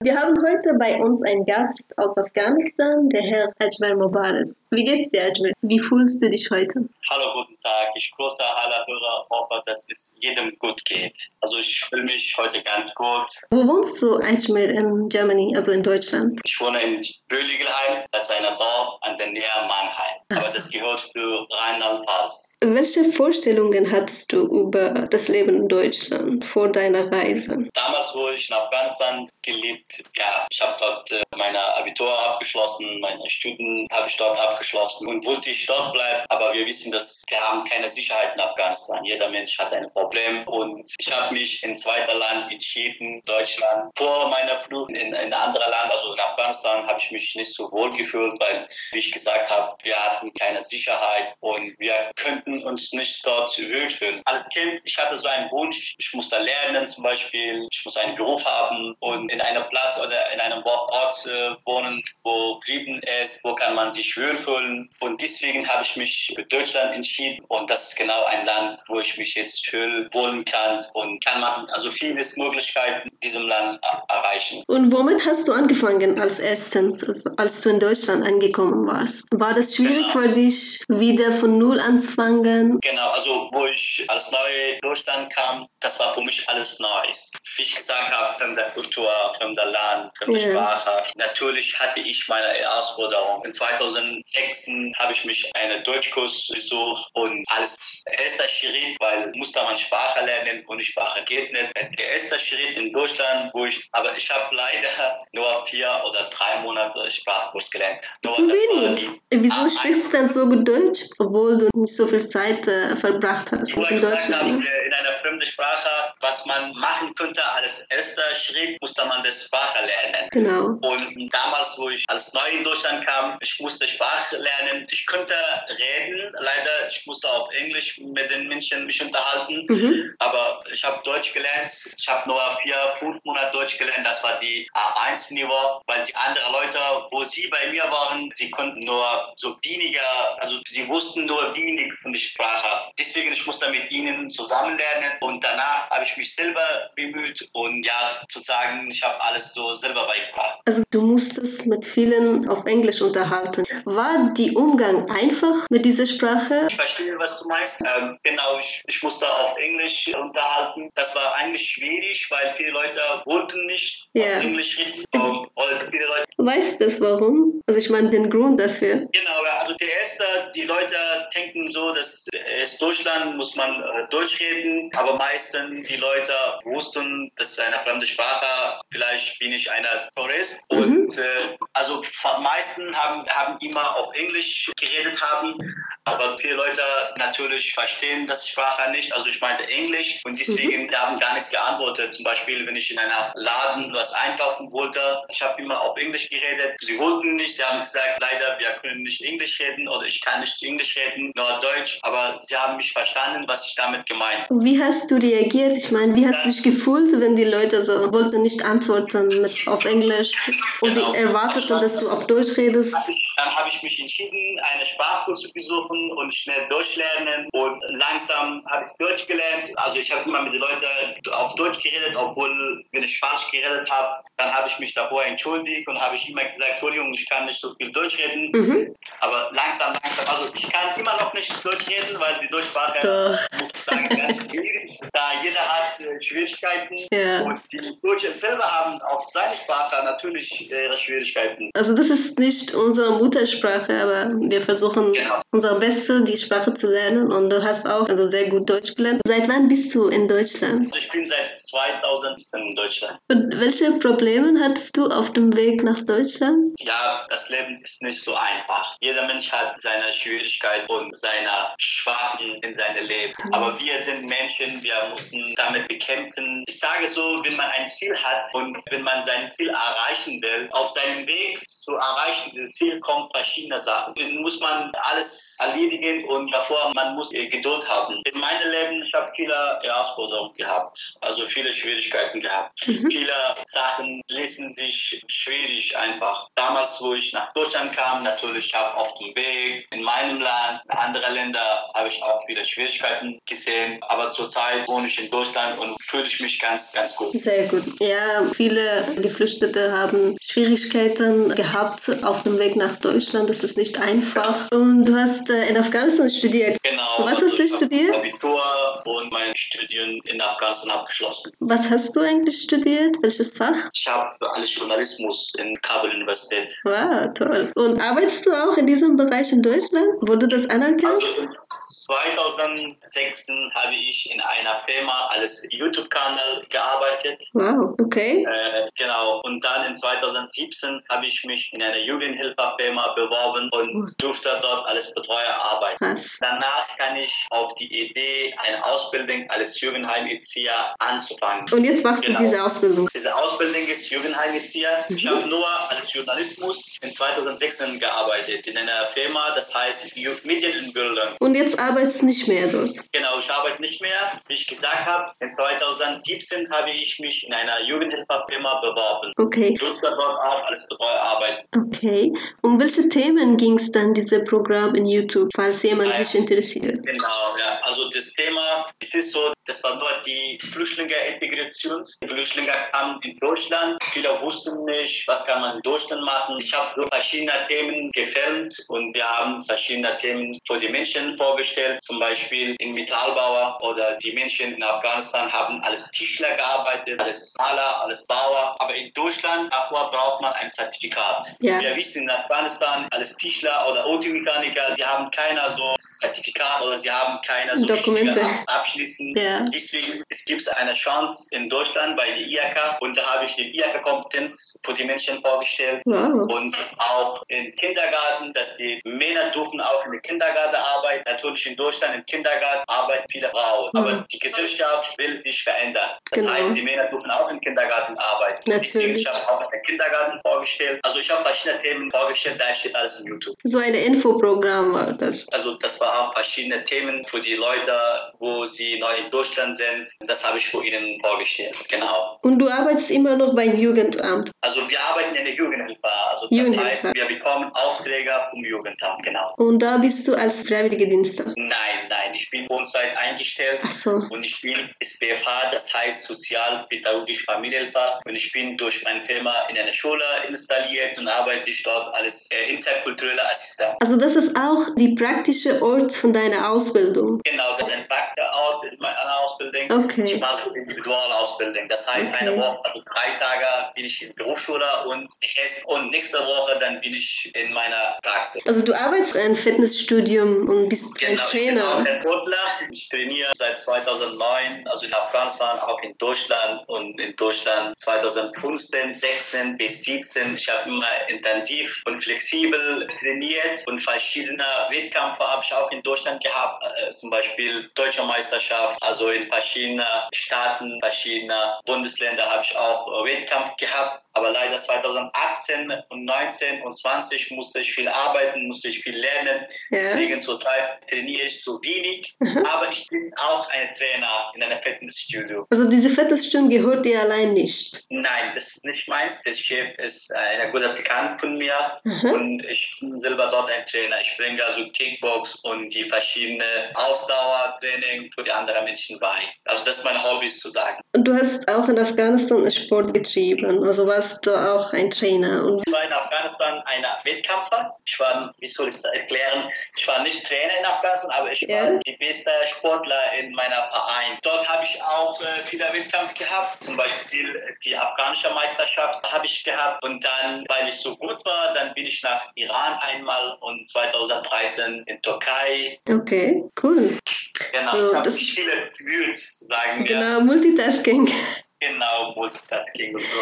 Wir haben heute bei uns einen Gast aus Afghanistan, der Herr Ajmer Mubaris. Wie geht's dir, Ajmer? Wie fühlst du dich heute? Hallo, guten Tag. Ich grüße alle Hörer. Hoffe, dass es jedem gut geht. Also ich fühle mich heute ganz gut. Wo wohnst du, Ajmer, in Germany, also in Deutschland? Ich wohne in Böhligelheim. Das ist ein Dorf an der Nähe Mannheim. Aber das gehört zu Rheinland-Pfalz. Welche Vorstellungen hattest du über das Leben in Deutschland vor deiner Reise? Damals, wo ich in Afghanistan gelebt ja, ich habe dort äh, meine Abitur abgeschlossen, meine Studien habe ich dort abgeschlossen und wollte ich dort bleiben. Aber wir wissen, dass wir haben keine Sicherheit in Afghanistan. Jeder Mensch hat ein Problem und ich habe mich in zweiter Land entschieden, Deutschland. Vor meiner Flucht in ein anderes Land, also in Afghanistan, habe ich mich nicht so wohl gefühlt, weil, wie ich gesagt habe, wir hatten keine Sicherheit und wir könnten uns nicht dort wohlfühlen. Als Kind, ich hatte so einen Wunsch, ich muss da lernen zum Beispiel, ich muss einen Beruf haben und in einer Platz oder in einem Ort äh, wohnen, wo Frieden ist, wo kann man sich wohlfühlen. Und deswegen habe ich mich für Deutschland entschieden. Und das ist genau ein Land, wo ich mich jetzt wohnen kann und kann man also vieles Möglichkeiten in diesem Land erreichen. Und womit hast du angefangen als erstens, als du in Deutschland angekommen warst? War das schwierig genau. für dich, wieder von Null anzufangen? Genau, also wo ich als neu Deutschland kam, das war für mich alles Neues. Wie ich gesagt habe, von der Kultur, von der Land, die yeah. Sprache. Natürlich hatte ich meine Herausforderung. In 2006 habe ich mich einen Deutschkurs besucht und als erster Schritt, weil musste man Sprache lernen und Sprache geht nicht. Der erste Schritt in Deutschland, wo ich, aber ich habe leider nur vier oder drei Monate Sprachkurs gelernt. Nur so wenig. Wieso sprichst du dann so gut Deutsch, obwohl du nicht so viel Zeit äh, verbracht hast in Deutschland? Fremden Sprache, was man machen könnte als erster Schritt, musste man das Sprache lernen. Genau. Und damals, wo ich als neu in Deutschland kam, ich musste Sprache lernen. Ich konnte reden, leider, ich musste auf Englisch mit den Menschen mich unterhalten. Mhm. Aber ich habe Deutsch gelernt. Ich habe nur vier, fünf Monate Deutsch gelernt. Das war die A1-Niveau, weil die anderen Leute, wo sie bei mir waren, sie konnten nur so weniger, also sie wussten nur wenig von der Sprache. Deswegen, ich musste mit ihnen zusammen lernen. Und danach habe ich mich selber bemüht und ja, sozusagen, ich habe alles so selber beigebracht. Also du musstest mit vielen auf Englisch unterhalten. War die Umgang einfach mit dieser Sprache? Ich verstehe, was du meinst. Ähm, genau, ich, ich musste auf Englisch unterhalten. Das war eigentlich schwierig, weil viele Leute wollten nicht yeah. auf Englisch reden. Um, viele Leute weißt du das warum? Also ich meine den Grund dafür. Genau, also der erste, die Leute denken so, dass es Deutschland muss man äh, Deutsch reden, aber meistens die Leute wussten, das ist eine fremde Sprache. Vielleicht bin ich einer Tourist mhm. und äh, also meisten haben, haben immer auf Englisch geredet haben, aber viele Leute natürlich verstehen das Sprache nicht. Also ich meinte Englisch und deswegen mhm. haben gar nichts geantwortet. Zum Beispiel, wenn ich in einer Laden was einkaufen wollte, ich habe immer auf Englisch geredet. Sie wollten nicht, sie haben gesagt, leider, wir können nicht Englisch reden oder ich kann nicht Englisch reden, nur Deutsch. Aber sie haben mich verstanden, was ich damit gemeint habe. Wie hast du reagiert? Ich meine, wie hast du dich gefühlt, wenn die Leute so wollten nicht antworten mit, auf Englisch und genau. erwarteten, dass du auf Deutsch redest? Dann habe ich mich entschieden, eine Sprachkurs zu besuchen und schnell Deutsch lernen und langsam habe ich Deutsch gelernt. Also ich habe immer mit den Leuten auf Deutsch geredet, obwohl wenn ich falsch geredet habe, dann habe ich mich davor entschuldigt und habe ich immer gesagt, Entschuldigung, ich kann nicht so viel Deutsch reden. Mhm. Aber langsam, langsam, also ich kann immer noch nicht Deutsch reden, weil die Deutschsprache, Doch. muss ich sagen, ganz schwierig. Da jeder hat äh, Schwierigkeiten ja. und die Deutschen selber haben auf seine Sprache natürlich ihre Schwierigkeiten. Also das ist nicht unsere Muttersprache, aber wir versuchen genau. unser Bestes, die Sprache zu lernen und du hast auch also sehr gut Deutsch gelernt. Seit wann bist du in Deutschland? Also ich bin seit 2000 in Deutschland. Und welche Probleme hattest du auf dem Weg nach Deutschland? Ja, das Leben ist nicht so einfach. Jeder Mensch hat seine Schwierigkeiten und seine Schwachen in seinem Leben. Mhm. Aber wir sind Menschen, wir müssen damit bekämpfen. Ich sage so, wenn man ein Ziel hat und wenn man sein Ziel erreichen will, auf seinem Weg zu erreichen, dieses Ziel kommt verschiedene Sachen. Dann muss man alles erledigen und davor man muss Geduld haben. In meinem Leben, ich habe viele Herausforderungen gehabt, also viele Schwierigkeiten gehabt. Mhm. Viele Sachen lassen sich schwierig einfach. Damals, wo ich nach Deutschland kam, natürlich habe auf dem Weg in meinem Land, in anderen Ländern, habe ich auch viele Schwierigkeiten gesehen. Aber zurzeit wohne ich in Deutschland und fühle ich mich ganz, ganz gut. Sehr gut. Ja, viele Geflüchtete haben Schwierigkeiten gehabt auf dem Weg nach Deutschland. Das ist nicht einfach. Und du hast äh, in Afghanistan studiert. Genau. Was hast du studiert? Abitur und mein Studium in Afghanistan abgeschlossen. Was hast du eigentlich studiert? Welches Fach? Ich habe alles Journalismus in Kabul Universität. Wow, toll. Und arbeitest du auch in diesem Bereich in Deutschland? Wurde das anerkannt? Also 2006 habe ich in einer Firma als YouTube-Kanal gearbeitet. Wow, okay. Äh, genau. Und dann in 2017 habe ich mich in einer Jugendhilfefirma beworben und durfte dort als Betreuer arbeiten. Krass. Danach kann ich auf die Idee, eine Ausbildung als Jugendheimerzieher anzufangen. Und jetzt machst genau. du diese Ausbildung? Diese Ausbildung ist Jugendheimerzieher. Mhm. Ich habe nur als Journalismus in 2016 gearbeitet in einer Firma, das heißt Medienbildung. Und jetzt arbeitest du nicht mehr dort? Genau, ich arbeite nicht mehr. Wie ich gesagt habe, in 2017 habe ich mich in einer Jugendhilfefirma beworben. Okay. Dort auch als Betreuer arbeiten. Okay. Um welche Themen ging es dann, dieses Programm in YouTube, falls jemand Nein. sich interessiert? Genau, ja. Also das Thema, es ist so, das war nur die Flüchtlinge-Integration. Die Flüchtlinge kamen in Deutschland. Viele wussten nicht, was kann man in Deutschland machen. Ich habe so verschiedene Themen gefilmt und wir haben verschiedene Themen für die Menschen vorgestellt. Zum Beispiel in Metallbauer oder die Menschen in Afghanistan haben als Tischler gearbeitet, als Maler, als Bauer. Aber in Deutschland, davor braucht man ein Zertifikat. Ja. Wir wissen in Afghanistan als Tischler oder Automechaniker, die haben keiner so Zertifikat oder sie haben keine so Dokumente abschließen. Ja. Deswegen es gibt eine Chance in Deutschland bei der IAK und da habe ich die IAK-Kompetenz für die Menschen vorgestellt wow. und auch im Kindergarten, dass die Männer dürfen auch in der Kindergarten arbeiten. Natürlich in Deutschland im Kindergarten arbeiten viele Frauen, mhm. aber die Gesellschaft will sich verändern. Das genau. heißt, die Männer dürfen auch im Kindergarten arbeiten. Natürlich. Deswegen ich habe auch den Kindergarten vorgestellt. Also ich habe verschiedene Themen vorgestellt, da steht alles in YouTube. So ein Infoprogramm war das. Also das war auch verschiedene Themen für die Leute, wo sie neu in Deutschland sind. Das habe ich für ihnen vorgestellt. Genau. Und du arbeitest immer noch beim Jugendamt? Also wir arbeiten in der Jugendhilfe. Also das Jugendhilfe. heißt, wir bekommen Aufträge vom Jugendamt, genau. Und da bist du als freiwillige Dienste? Nein, nein, ich bin Vollzeit eingestellt so. und ich bin SPFH, das heißt Sozialpädagogisch Familienhelfer und ich bin durch meine Firma in einer Schule installiert und arbeite ich dort als äh, interkultureller Assistent. Also das ist auch die praktische Ort von deiner Ausbildung? Genau, das ist ein praktischer Ort Ausbildung. Okay. Ich mache Individualausbildung, das heißt okay. eine Woche, also drei Tage bin ich in Berufsschule und und nächste Woche dann bin ich in meiner Praxis. Also du arbeitest in einem Fitnessstudium und bist genau, ein Trainer. Ich bin auch ein. Ich trainiere seit 2009, also in Afghanistan, auch in Deutschland und in Deutschland 2015, 16 bis 17. Ich habe immer intensiv und flexibel trainiert und verschiedene Wettkämpfe habe ich auch in Deutschland gehabt, äh, zum Beispiel Deutsche Meisterschaft, also in verschiedenen Staaten, verschiedene Bundesländer habe ich auch Wettkampf gehabt. Aber leider 2018 und 19 und 20 musste ich viel arbeiten, musste ich viel lernen. Ja. Deswegen zurzeit trainiere ich so wenig. Mhm. Aber ich bin auch ein Trainer in einem Fitnessstudio. Also diese Fitnessstudio gehört dir allein nicht? Nein, das ist nicht meins. Der Chef ist ein guter Bekannt von mir mhm. und ich bin selber dort ein Trainer. Ich bringe also Kickbox und die verschiedenen Ausdauertraining für die anderen Menschen bei. Also das ist mein Hobby zu sagen. Und du hast auch in Afghanistan Sport getrieben. Also was warst du auch ein Trainer. Und ich war in Afghanistan ein Wettkämpfer. Ich war, wie soll ich das erklären, ich war nicht Trainer in Afghanistan, aber ich ja. war die beste Sportler in meiner Verein. Dort habe ich auch äh, viele Wettkämpfe gehabt, zum Beispiel die afghanische Meisterschaft habe ich gehabt und dann, weil ich so gut war, dann bin ich nach Iran einmal und 2013 in Türkei. Okay, cool. Genau, so, ich habe viele Gefühls, sagen wir. Genau, Multitasking. Genau, Multitasking und so.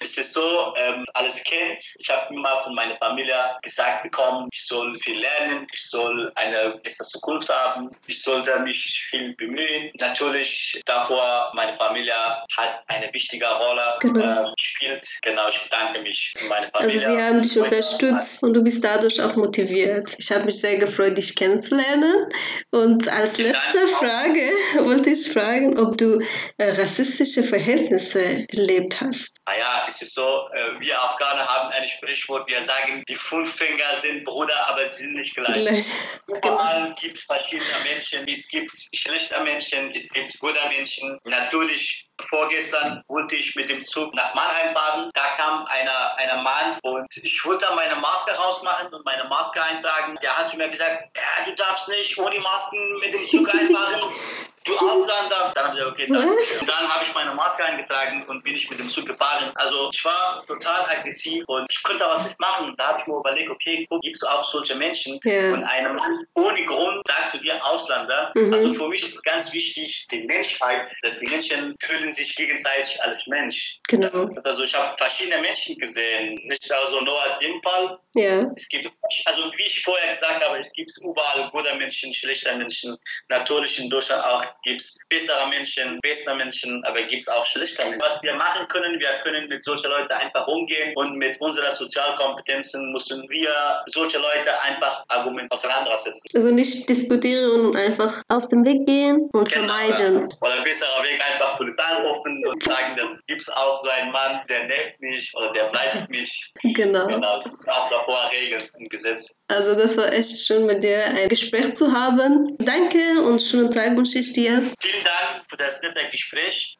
Es ist so, ähm, alles Kind, ich habe immer von meiner Familie gesagt bekommen, ich soll viel lernen, ich soll eine bessere Zukunft haben, ich sollte mich viel bemühen. Natürlich, davor, meine Familie hat eine wichtige Rolle genau. äh, gespielt. Genau, ich bedanke mich für meine also Familie. Also sie haben dich unterstützt und du bist dadurch auch motiviert. Ich habe mich sehr gefreut, dich kennenzulernen. Und als letzte Frage wollte ich fragen, ob du äh, rassistische Verhältnisse Erlebnisse erlebt hast? Naja, es ist so, äh, wir Afghaner haben ein Sprichwort, wir sagen, die fünf Finger sind Bruder, aber sie sind nicht gleich. gleich. Überall genau. gibt es verschiedene Menschen, es gibt schlechte Menschen, es gibt gute Menschen. Natürlich vorgestern wollte ich mit dem Zug nach Mannheim fahren. Da kam einer, einer Mann und ich wollte meine Maske rausmachen und meine Maske eintragen. Der hat zu mir gesagt, ja, du darfst nicht ohne Masken mit dem Zug einfahren. Du Ausländer. Dann haben sie okay, dann. Und dann habe ich meine Maske eingetragen und bin ich mit dem Zug gefahren. Also ich war total aggressiv und ich konnte was nicht machen. Da habe ich mir überlegt, okay, guck, gibt es auch solche Menschen yeah. und einem ohne Grund sagt zu dir Ausländer. Mhm. Also für mich ist ganz wichtig, die Menschheit, dass die Menschen fühlen sich gegenseitig als Mensch. Genau. Also ich habe verschiedene Menschen gesehen, nicht also nur dem Fall. Es gibt, also wie ich vorher gesagt habe, es gibt überall gute Menschen, schlechte Menschen. Natürlich in Deutschland auch gibt es bessere Menschen, bessere Menschen, aber gibt es auch schlechte Menschen. Was wir machen können, wir können mit solchen Leuten einfach umgehen und mit unseren Sozialkompetenzen müssen wir solche Leute einfach Argumente auseinandersetzen. Also nicht diskutieren und einfach aus dem Weg gehen und genau, vermeiden. Oder ein besserer Weg einfach Polizei anrufen und sagen, das gibt es auch so einen Mann, der nervt mich oder der bleibt mich. Genau. Genau, das ist auch davor Regeln im Gesetz. Also das war echt schön mit dir ein Gespräch zu haben. Danke und schönen Tag wünsche ich dir. Vielen Dank für das nette Gespräch.